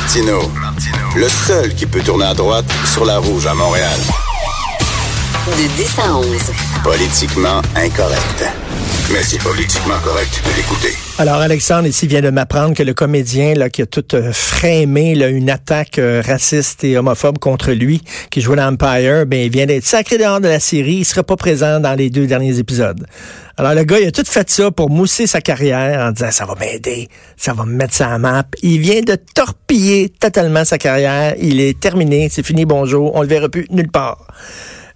Martino, le seul qui peut tourner à droite sur la rouge à Montréal. De 10 à 11. Politiquement incorrect. Mais c'est politiquement correct de l'écouter. Alors, Alexandre ici vient de m'apprendre que le comédien là, qui a tout euh, frémé là, une attaque euh, raciste et homophobe contre lui, qui jouait dans Empire, ben, il vient d'être sacré dehors de la série. Il sera pas présent dans les deux derniers épisodes. Alors, le gars, il a tout fait ça pour mousser sa carrière en disant, ça va m'aider, ça va me mettre sur la map. Il vient de torpiller totalement sa carrière. Il est terminé, c'est fini, bonjour. On le verra plus nulle part.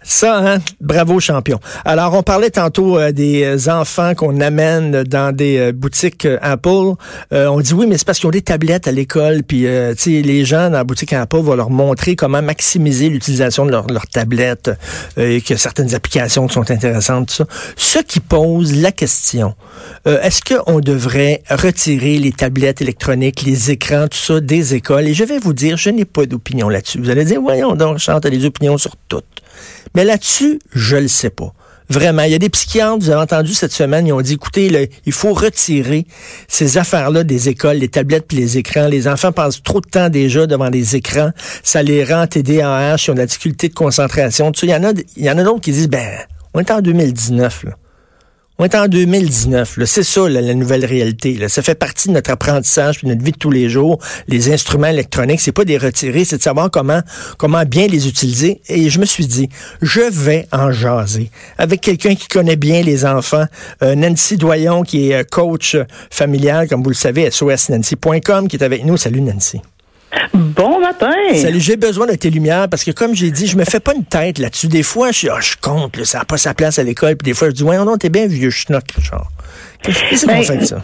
Ça, hein? Bravo, champion. Alors, on parlait tantôt euh, des enfants qu'on amène dans des euh, boutiques euh, Apple. on dit oui, mais c'est parce qu'ils ont des tablettes à l'école, puis les gens dans la boutique Apple vont leur montrer comment maximiser l'utilisation de leur, leur tablette, et que certaines applications sont intéressantes, tout ça. Ce qui pose la question, est-ce qu'on devrait retirer les tablettes électroniques, les écrans, tout ça des écoles? Et je vais vous dire, je n'ai pas d'opinion là-dessus. Vous allez dire, voyons donc, chante des opinions sur toutes. Mais là-dessus, je le sais pas. Vraiment, il y a des psychiatres, vous avez entendu cette semaine, ils ont dit, écoutez, il faut retirer ces affaires-là des écoles, les tablettes puis les écrans. Les enfants passent trop de temps déjà devant les écrans. Ça les rend TDAH, ils ont de la difficulté de concentration. il y en a, il y en a d'autres qui disent, ben, on est en 2019, là. On est en 2019. C'est ça la nouvelle réalité. Là. Ça fait partie de notre apprentissage de notre vie de tous les jours. Les instruments électroniques, c'est pas des retirés, c'est de savoir comment comment bien les utiliser. Et je me suis dit, je vais en jaser avec quelqu'un qui connaît bien les enfants, euh, Nancy Doyon, qui est euh, coach familial, comme vous le savez, sosnancy.com, qui est avec nous. Salut Nancy. Bon matin. Salut, j'ai besoin de tes lumières parce que comme j'ai dit, je me fais pas une tête là-dessus. Des fois, je, oh, je compte, ça n'a pas sa place à l'école. Puis des fois, je dis, ouais, non, t'es bien vieux, schnock, genre. Qu'est-ce qu'on ben, fait ça?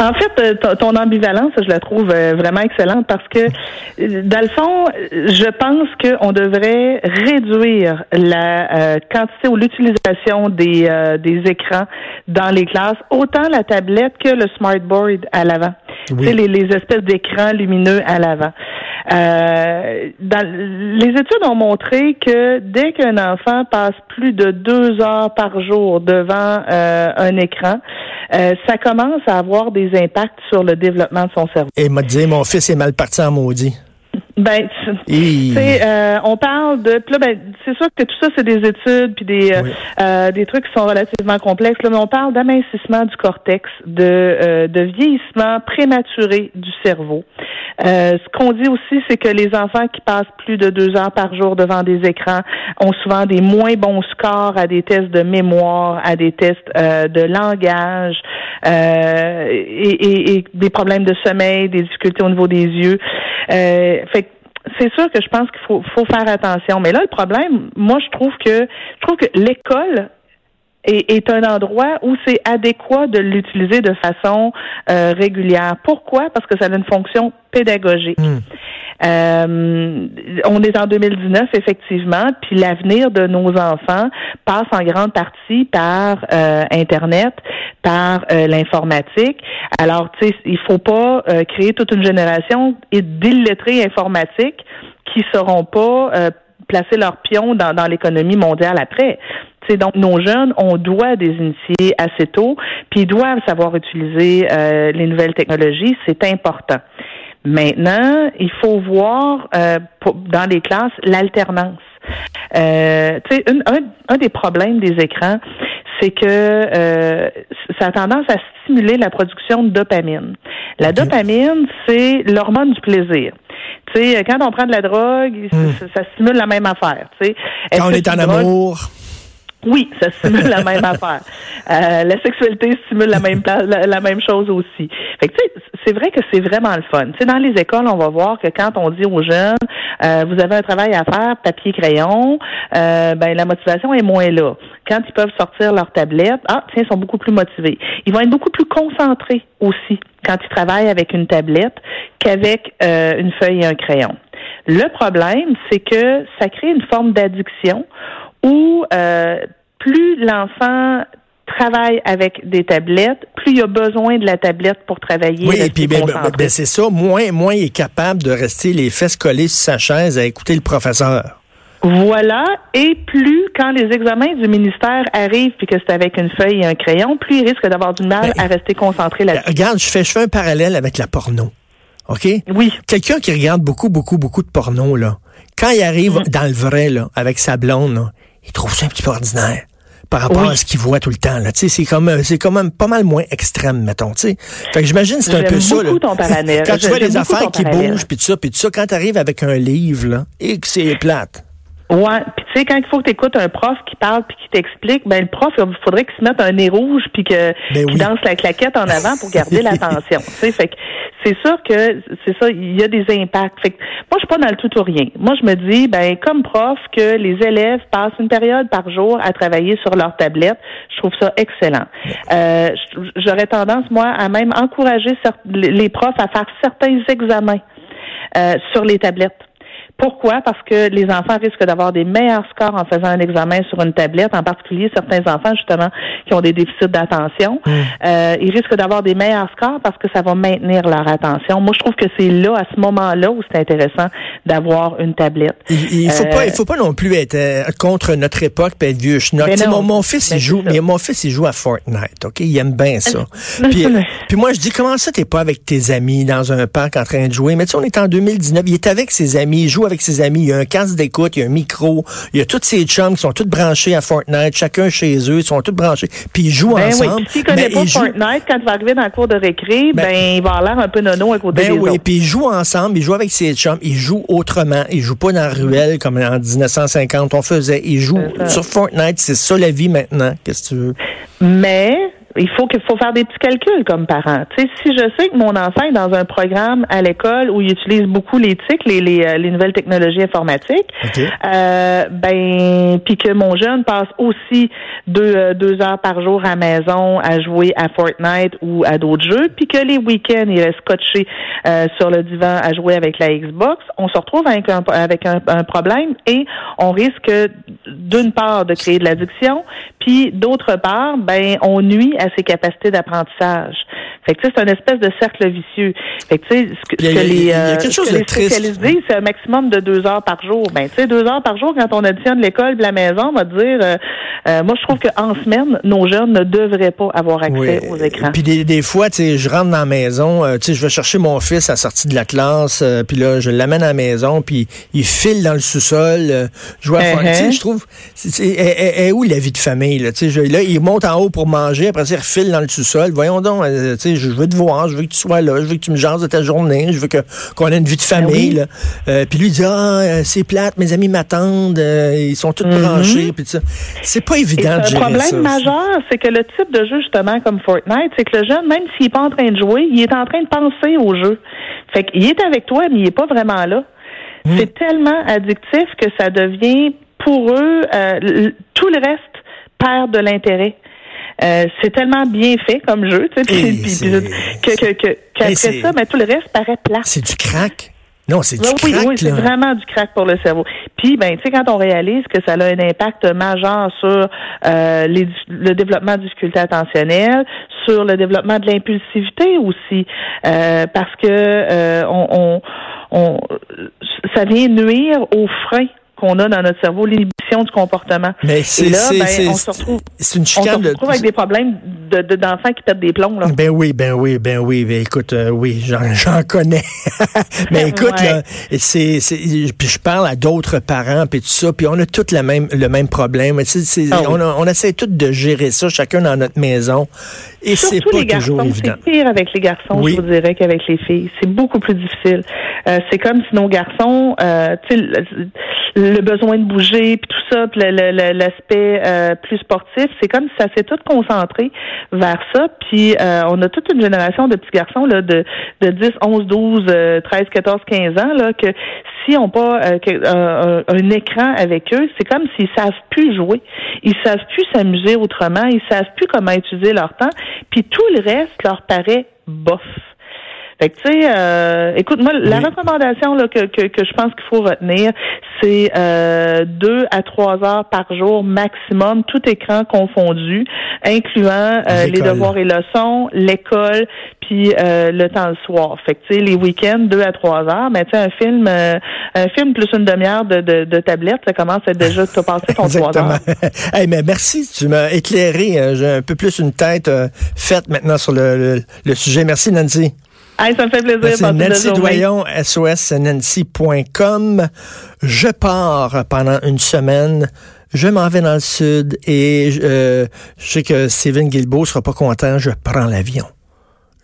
En fait, euh, ton ambivalence, je la trouve euh, vraiment excellente parce que, euh, dans le fond, je pense qu'on devrait réduire la quantité ou l'utilisation des, des écrans dans les classes, autant la tablette que le smartboard à l'avant. Oui. Les, les espèces d'écrans lumineux à l'avant. Euh, les études ont montré que dès qu'un enfant passe plus de deux heures par jour devant euh, un écran, euh, ça commence à avoir des impacts sur le développement de son cerveau. Et m'a dit, mon fils est mal parti en maudit. Ben, tu sais, euh, on parle de, là, ben, c'est sûr que tout ça c'est des études puis des euh, euh, des trucs qui sont relativement complexes. Là, mais on parle d'amincissement du cortex, de de vieillissement prématuré du cerveau. ce qu'on dit aussi, c'est que les enfants qui passent plus de deux heures par jour devant des écrans ont souvent des moins bons scores à des tests de mémoire, à des tests de langage et, et, des problèmes de sommeil, des difficultés au niveau des yeux. fait c'est sûr que je pense qu'il faut, faire attention. Mais là, le problème, moi, je trouve que je trouve que l'école est, est, un endroit où c'est adéquat de l'utiliser de façon euh, régulière. Pourquoi? Parce que ça a une fonction pédagogique. Hmm. Euh, on est en 2019, effectivement, puis l'avenir de nos enfants passe en grande partie par euh, Internet, par euh, l'informatique. Alors, tu sais, il faut pas créer toute une génération d'illettrés informatiques qui seront pas placer leurs pions dans, dans l'économie mondiale après. Donc nos jeunes, on doit des initier assez tôt, puis ils doivent savoir utiliser les nouvelles technologies. C'est important. Maintenant, il faut voir euh, dans les classes l'alternance. Euh, tu sais, un, un, des problèmes des écrans, c'est que euh, ça a tendance à stimuler la production de dopamine. La dopamine, c'est l'hormone du plaisir. Sais, quand on prend de la drogue, hmm. ça, stimule la même affaire. Quand on est en amour. Oui, ça stimule la même affaire. Euh, la sexualité stimule la même la, même chose aussi. Fait que c'est vrai que c'est vraiment le fun. dans les écoles, on va voir que quand on dit aux jeunes, euh, vous avez un travail à faire, papier crayon, euh, ben la motivation est moins là. Quand ils peuvent sortir leur tablette, ah tiens, ils sont beaucoup plus motivés. Ils vont être beaucoup plus concentrés aussi quand ils travaillent avec une tablette qu'avec une feuille et un crayon. Le problème, c'est que ça crée une forme d'addiction où euh, plus l'enfant travaille avec des tablettes, plus il a besoin de la tablette pour travailler. Oui, et puis ben, ben, ben, c'est ça, moins, moins il est capable de rester les fesses collées sur sa chaise à écouter le professeur. Voilà, et plus quand les examens du ministère arrivent puis que c'est avec une feuille et un crayon, plus il risque d'avoir du mal à rester concentré là-dessus. Regarde, je fais, je fais un parallèle avec la porno. OK? Oui. Quelqu'un qui regarde beaucoup, beaucoup, beaucoup de porno, là, quand il arrive Mm. dans le vrai, là, avec sa blonde, là, il trouve ça un petit peu ordinaire par rapport Oui. à ce qu'il voit tout le temps. Là. Tu sais, C'est comme euh, c'est quand même pas mal moins extrême, mettons. tu sais. Fait que j'imagine que c'est un peu ça. là. ton. Quand tu vois les affaires qui parallèle. bougent, puis tout ça, puis tout ça, quand tu arrives avec un livre, là, et que c'est plate. Ouais, puis tu sais quand il faut que tu écoutes un prof qui parle puis qui t'explique, ben le prof il faudrait qu'il se mette un nez rouge puis que Ben danse la claquette en avant pour garder l'attention. Tu sais, fait que c'est sûr que c'est ça, il y a des impacts. Fait que moi je suis pas dans le tout ou rien. Moi je me dis ben comme prof que les élèves passent une période par jour à travailler sur leur tablette, je trouve ça excellent. Euh, j'aurais tendance moi à même encourager les profs à faire certains examens euh, sur les tablettes. Pourquoi? Parce que les enfants risquent d'avoir des meilleurs scores en faisant un examen sur une tablette, en particulier certains enfants, justement, qui ont des déficits d'attention. Euh, ils risquent d'avoir des meilleurs scores parce que ça va maintenir leur attention. Moi, je trouve que c'est là, à ce moment-là, où c'est intéressant d'avoir une tablette. Il, il faut Euh, pas, il faut pas non plus être euh, contre notre époque puis être vieux schnock. Ben Tu sais, non. Mon, mon fils, Ben, il joue, ça. mais mon fils, il joue à Fortnite, ok? Il aime bien ça. puis moi, je dis, comment ça, t'es pas avec tes amis dans un parc en train de jouer? Mais tu sais, on est en 2019, il est avec ses amis, il joue avec ses amis, il y a un casque d'écoute, il y a un micro, il y a tous ses chums qui sont tous branchés à Fortnite, chacun chez eux, ils sont tous branchés, puis ils jouent Ben oui, ensemble. puis s'il connaît mais pas Fortnite, quand il va arriver dans la cour de récré, Ben- ben, il va avoir l'air un peu nono à côté Ben des oui, autres. puis ils jouent ensemble, ils jouent avec ses chums, ils jouent autrement, ils jouent pas dans la ruelle comme en 1950 on faisait, ils jouent sur Fortnite, c'est ça la vie maintenant, qu'est-ce que tu veux? Mais il faut qu'il faut faire des petits calculs comme parent. Tu sais, si je sais que mon enfant est dans un programme à l'école où il utilise beaucoup les TIC, les, les, euh, les nouvelles technologies informatiques, euh, ben puis que mon jeune passe aussi deux, euh, deux heures par jour à la maison à jouer à Fortnite ou à d'autres jeux, puis que les week-ends il reste scotché euh, sur le divan à jouer avec la Xbox, on se retrouve avec un avec un, un problème et on risque d'une part de créer de l'addiction, puis d'autre part, ben on nuit à ses capacités d'apprentissage. Fait que tu sais, c'est une espèce de cercle vicieux. Fait que tu sais, ce que, les, euh, spécialistes disent, c'est un maximum de deux heures par jour. Ben, tu sais, deux heures par jour, quand on additionne l'école et la maison, on va dire, euh, euh, moi, je trouve qu'en semaine, nos jeunes ne devraient pas avoir accès aux écrans. Puis des, des fois, tu sais, je rentre dans la maison, euh, tu sais, je vais chercher mon fils à la sortie de la classe, euh, puis là, je l'amène à la maison, puis il file dans le sous-sol, euh, je vois, tu sais, je trouve, est, où la vie de famille, là, tu sais, là, il monte en haut pour manger, après ça, il refile dans le sous-sol, voyons donc, tu sais, je veux te voir, je veux que tu sois là, je veux que tu me jases de ta journée, je veux que qu'on ait une vie de famille, oui. là. Euh, puis lui, il dit, ah, euh, c'est plate, mes amis m'attendent, euh, ils sont tous branchés, puis tout ça. C'est pas Et évident de c'est gérer un problème ça. majeur, c'est que le type de jeu, justement, comme Fortnite, c'est que le jeune, même s'il n'est pas en train de jouer, il est en train de penser au jeu. Fait qu'il est avec toi, mais il n'est pas vraiment là. Hmm. C'est tellement addictif que ça devient, pour eux, euh, tout le reste perd de l'intérêt. Euh, c'est tellement bien fait comme jeu, tu sais, que, que, que- qu'après ça, ben, tout le reste paraît plat. C'est du crack. Non, c'est du Oui, crack, oui, c'est vraiment du crack pour le cerveau. Puis, ben, tu sais, quand on réalise que ça a un impact majeur sur euh, les- le développement de difficultés attentionnelles, sur le développement de l'impulsivité aussi, euh, parce que euh, on, on, on- ça vient nuire aux freins qu'on a dans notre cerveau, l'inhibition du comportement. Mais c'est là, ben, on se retrouve, une on se chicane de. retrouve avec des problèmes de- de- d'enfants qui pètent des plombs. Là. Ben oui, ben oui, ben oui. Ben écoute, euh, oui, j'en connais. Mais écoute, Ouais. là, c'est, c'est, puis je parle à d'autres parents, puis tout ça, puis on a tous le même, le même problème. Ah oui. on, a- on essaie tous de gérer ça, chacun dans notre maison, et c'est pas les toujours garçons, évident. c'est pire avec les garçons, Oui. je vous dirais, qu'avec les filles. C'est beaucoup plus difficile. Euh, c'est comme si nos garçons, euh, le, le besoin de bouger, puis tout l'aspect euh, plus sportif, c'est comme si ça s'est tout concentré vers ça. Puis euh, on a toute une génération de petits garçons là, de, de 10, 11, 12, euh, 13, 14, 15 ans, là, que si on pas euh, euh, un, un écran avec eux, c'est comme s'ils savent plus jouer. Ils savent plus s'amuser autrement. Ils savent plus comment utiliser leur temps. Puis tout le reste leur paraît bof. Fait que, tu sais, euh, écoute, moi, la Oui. recommandation là, que, que, que je pense qu'il faut retenir, c'est euh, deux à trois heures par jour maximum, tout écran confondu, incluant euh, les devoirs et leçons, l'école, puis euh, le temps le soir. Fait que, tu sais, les week-ends, deux à trois heures, mais tu sais, un film, euh, un film plus une demi-heure de, de, de tablette, ça commence à être déjà, as passé ton trois heures. hey, mais merci, tu m'as éclairé. euh, J'ai un peu plus une tête euh, faite maintenant sur le, le, le sujet. Merci, Nancy. Hey, ça me fait plaisir. C'est Nancy Doyon, sosnancy.com. Je pars pendant une semaine. Je m'en vais dans le sud et euh, je sais que Steven Guilbeault sera pas content. Je prends l'avion.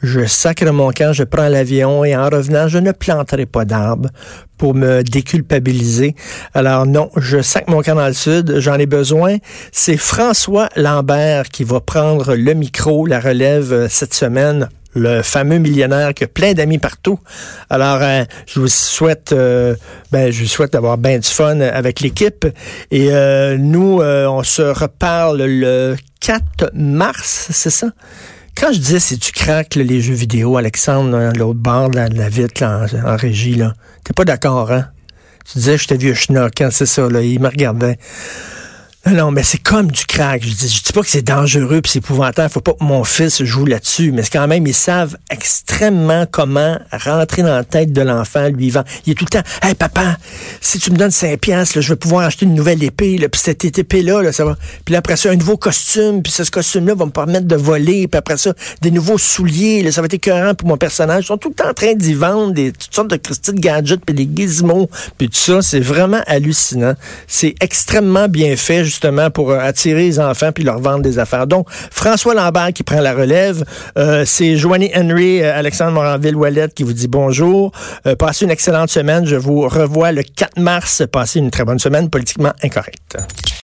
Je sacre mon camp, je prends l'avion et en revenant, je ne planterai pas d'arbres pour me déculpabiliser. Alors non, je sac mon camp dans le sud, j'en ai besoin. C'est François Lambert qui va prendre le micro, la relève euh, cette semaine le fameux millionnaire qui a plein d'amis partout. Alors, euh, je vous souhaite, euh, ben, je vous souhaite d'avoir bien du fun avec l'équipe. Et nous, on se reparle le 4 mars, c'est ça? Quand je disais c'est tu craques les jeux vidéo, Alexandre, l'autre bord de la, vitre en, régie, là, t'es pas d'accord, hein? Tu disais j'étais vieux schnock, hein, c'est ça, là, il me regardait. Non, mais c'est comme du crack. Je dis, je dis pas que c'est dangereux puis c'est épouvantable. Faut pas que mon fils joue là-dessus. Mais quand même, ils savent extrêmement comment rentrer dans la tête de l'enfant, lui vend. Il est tout le temps, hey papa, si tu me donnes 5 piastres, je vais pouvoir acheter une nouvelle épée, là, puis cette épée-là, là, ça va. Puis après ça, un nouveau costume, puis ce costume-là va me permettre de voler, puis après ça, des nouveaux souliers, là, ça va être écœurant pour mon personnage. Ils sont tout le temps en train d'y vendre des toutes sortes de petites gadgets, puis des gizmos, puis tout ça. C'est vraiment hallucinant. C'est extrêmement bien fait, justement pour euh, attirer les enfants puis leur vendre des affaires. Donc, François Lambert qui prend la relève. Euh, c'est Joanie Henry, euh, Alexandre Moranville-Ouellette qui vous dit bonjour. passez une excellente semaine. Je vous revois le 4 mars. Passez une très bonne semaine politiquement incorrecte.